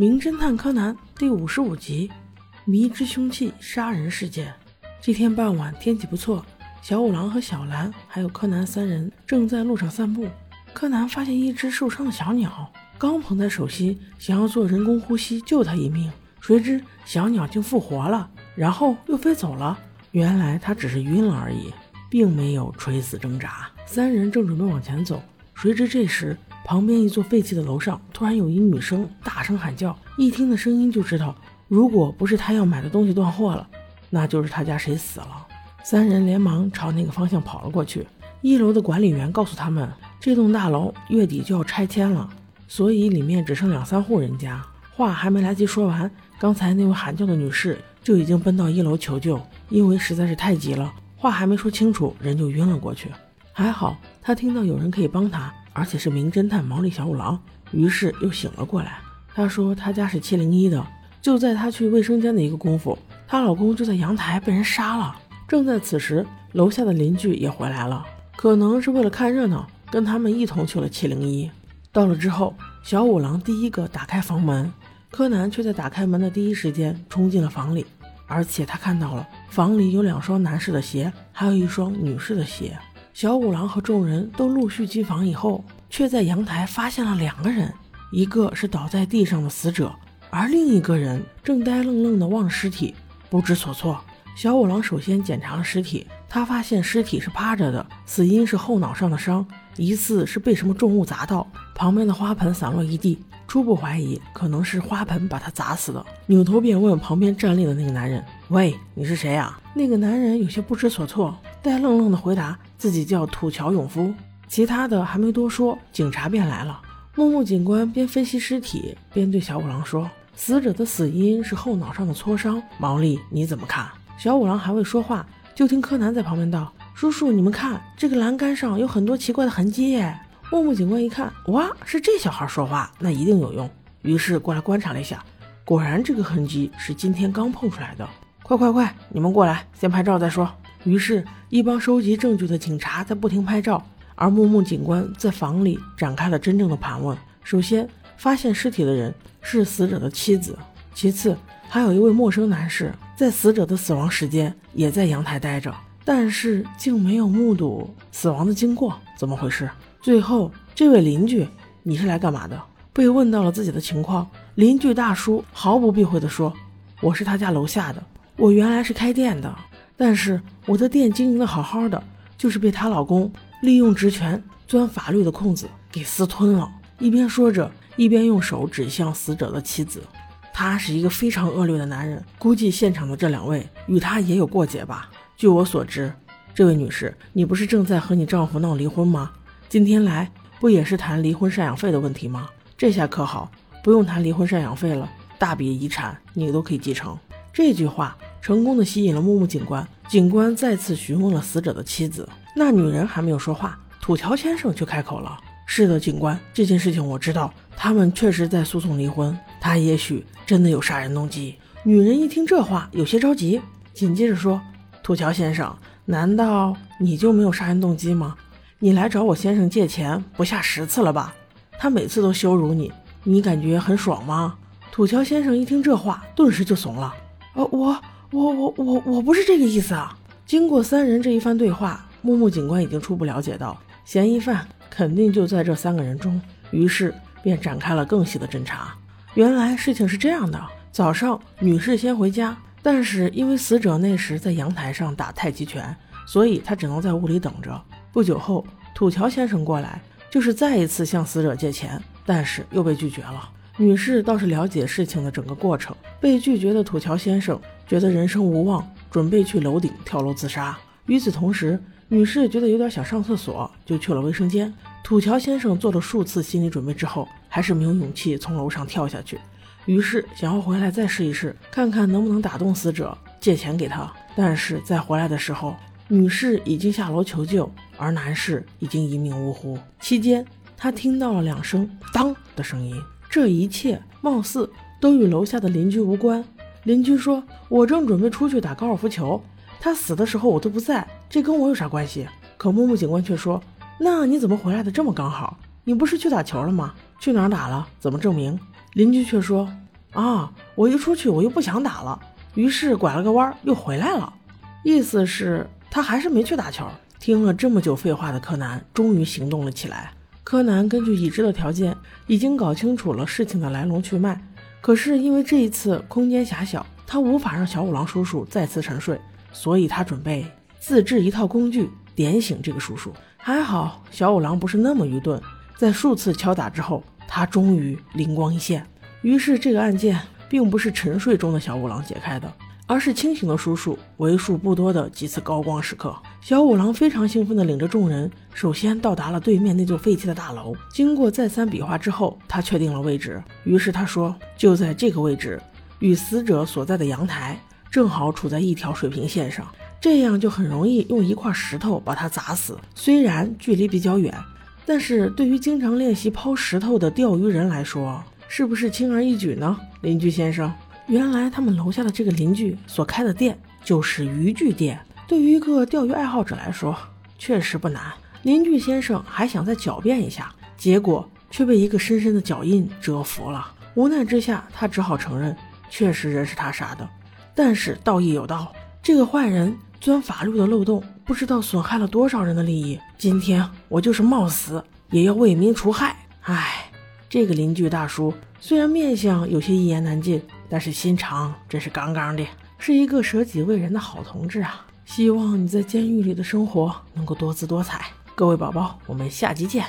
名侦探柯南》第五十五集：迷之凶器杀人事件。这天傍晚，天气不错，小五郎和小兰还有柯南三人正在路上散步。柯南发现一只受伤的小鸟，刚捧在手心，想要做人工呼吸救它一命，谁知小鸟竟复活了，然后又飞走了。原来它只是晕了而已，并没有垂死挣扎。三人正准备往前走，谁知这时。旁边一座废弃的楼上，突然有一女生大声喊叫。一听的声音就知道，如果不是她要买的东西断货了，那就是她家谁死了。三人连忙朝那个方向跑了过去。一楼的管理员告诉他们，这栋大楼月底就要拆迁了，所以里面只剩两三户人家。话还没来得及说完，刚才那位喊叫的女士就已经奔到一楼求救，因为实在是太急了，话还没说清楚，人就晕了过去。还好她听到有人可以帮她。而且是名侦探毛利小五郎，于是又醒了过来。她说她家是七零一的，就在她去卫生间的一个功夫，她老公就在阳台被人杀了。正在此时，楼下的邻居也回来了，可能是为了看热闹，跟他们一同去了七零一。到了之后，小五郎第一个打开房门，柯南却在打开门的第一时间冲进了房里，而且他看到了房里有两双男士的鞋，还有一双女士的鞋。小五郎和众人都陆续进房以后，却在阳台发现了两个人，一个是倒在地上的死者，而另一个人正呆愣愣地望着尸体，不知所措。小五郎首先检查了尸体，他发现尸体是趴着的，死因是后脑上的伤，疑似是被什么重物砸到。旁边的花盆散落一地，初步怀疑可能是花盆把他砸死的。扭头便问旁边站立的那个男人：“喂，你是谁啊？”那个男人有些不知所措，呆愣愣地回答。自己叫土桥永夫，其他的还没多说，警察便来了。木木警官边分析尸体边对小五郎说：“死者的死因是后脑上的挫伤。”毛利，你怎么看？小五郎还未说话，就听柯南在旁边道：“叔叔，你们看，这个栏杆上有很多奇怪的痕迹耶。”木木警官一看，哇，是这小孩说话，那一定有用。于是过来观察了一下，果然这个痕迹是今天刚碰出来的。快快快，你们过来，先拍照再说。于是，一帮收集证据的警察在不停拍照，而木木警官在房里展开了真正的盘问。首先，发现尸体的人是死者的妻子；其次，还有一位陌生男士在死者的死亡时间也在阳台待着，但是竟没有目睹死亡的经过，怎么回事？最后，这位邻居，你是来干嘛的？被问到了自己的情况，邻居大叔毫不避讳地说：“我是他家楼下的，我原来是开店的。”但是我的店经营的好好的，就是被她老公利用职权钻法律的空子给私吞了。一边说着，一边用手指向死者的妻子。他是一个非常恶劣的男人，估计现场的这两位与他也有过节吧。据我所知，这位女士，你不是正在和你丈夫闹离婚吗？今天来不也是谈离婚赡养费的问题吗？这下可好，不用谈离婚赡养费了，大笔遗产你都可以继承。这句话。成功的吸引了木木警官。警官再次询问了死者的妻子，那女人还没有说话，土桥先生却开口了：“是的，警官，这件事情我知道，他们确实在诉讼离婚。他也许真的有杀人动机。”女人一听这话，有些着急，紧接着说：“土桥先生，难道你就没有杀人动机吗？你来找我先生借钱不下十次了吧？他每次都羞辱你，你感觉很爽吗？”土桥先生一听这话，顿时就怂了：“呃，我。”我我我我不是这个意思啊！经过三人这一番对话，木木警官已经初步了解到嫌疑犯肯定就在这三个人中，于是便展开了更细的侦查。原来事情是这样的：早上女士先回家，但是因为死者那时在阳台上打太极拳，所以她只能在屋里等着。不久后，土桥先生过来，就是再一次向死者借钱，但是又被拒绝了。女士倒是了解事情的整个过程，被拒绝的土桥先生觉得人生无望，准备去楼顶跳楼自杀。与此同时，女士觉得有点想上厕所，就去了卫生间。土桥先生做了数次心理准备之后，还是没有勇气从楼上跳下去，于是想要回来再试一试，看看能不能打动死者借钱给他。但是在回来的时候，女士已经下楼求救，而男士已经一命呜呼。期间，他听到了两声“当”的声音。这一切貌似都与楼下的邻居无关。邻居说：“我正准备出去打高尔夫球，他死的时候我都不在，这跟我有啥关系？”可木木警官却说：“那你怎么回来的这么刚好？你不是去打球了吗？去哪儿打了？怎么证明？”邻居却说：“啊，我一出去我又不想打了，于是拐了个弯又回来了。意思是，他还是没去打球。听了这么久废话的柯南，终于行动了起来。柯南根据已知的条件，已经搞清楚了事情的来龙去脉。可是因为这一次空间狭小，他无法让小五郎叔叔再次沉睡，所以他准备自制一套工具点醒这个叔叔。还好小五郎不是那么愚钝，在数次敲打之后，他终于灵光一现。于是这个案件并不是沉睡中的小五郎解开的。而是清醒的叔叔为数不多的几次高光时刻，小五郎非常兴奋地领着众人，首先到达了对面那座废弃的大楼。经过再三比划之后，他确定了位置。于是他说：“就在这个位置，与死者所在的阳台正好处在一条水平线上，这样就很容易用一块石头把他砸死。虽然距离比较远，但是对于经常练习抛石头的钓鱼人来说，是不是轻而易举呢？”邻居先生。原来他们楼下的这个邻居所开的店就是渔具店。对于一个钓鱼爱好者来说，确实不难。邻居先生还想再狡辩一下，结果却被一个深深的脚印折服了。无奈之下，他只好承认，确实人是他杀的。但是道义有道，这个坏人钻法律的漏洞，不知道损害了多少人的利益。今天我就是冒死也要为民除害。唉，这个邻居大叔虽然面相有些一言难尽。但是心肠真是杠杠的，是一个舍己为人的好同志啊！希望你在监狱里的生活能够多姿多彩。各位宝宝，我们下集见。